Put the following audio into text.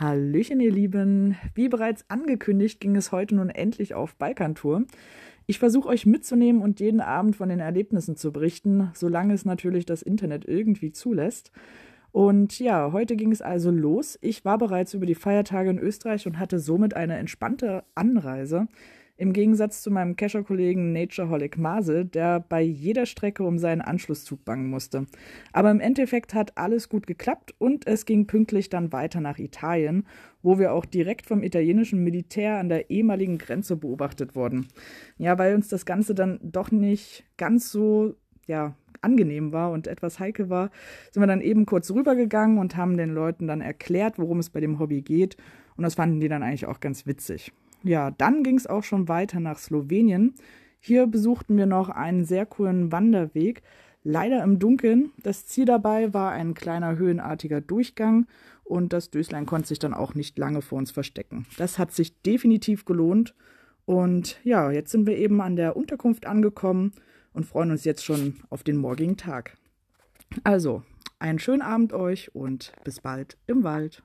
Hallöchen, ihr Lieben. Wie bereits angekündigt, ging es heute nun endlich auf Balkantour. Ich versuche euch mitzunehmen und jeden Abend von den Erlebnissen zu berichten, solange es natürlich das Internet irgendwie zulässt. Und ja, heute ging es also los. Ich war bereits über die Feiertage in Österreich und hatte somit eine entspannte Anreise. Im Gegensatz zu meinem Kescher-Kollegen Natureholic Mase, der bei jeder Strecke um seinen Anschlusszug bangen musste. Aber im Endeffekt hat alles gut geklappt und es ging pünktlich dann weiter nach Italien, wo wir auch direkt vom italienischen Militär an der ehemaligen Grenze beobachtet wurden. Ja, weil uns das Ganze dann doch nicht ganz so, ja, angenehm war und etwas heikel war, sind wir dann eben kurz rübergegangen und haben den Leuten dann erklärt, worum es bei dem Hobby geht. Und das fanden die dann eigentlich auch ganz witzig. Ja, dann ging es auch schon weiter nach Slowenien. Hier besuchten wir noch einen sehr coolen Wanderweg, leider im Dunkeln. Das Ziel dabei war ein kleiner höhenartiger Durchgang und das Döslein konnte sich dann auch nicht lange vor uns verstecken. Das hat sich definitiv gelohnt. Und ja, jetzt sind wir eben an der Unterkunft angekommen und freuen uns jetzt schon auf den morgigen Tag. Also, einen schönen Abend euch und bis bald im Wald.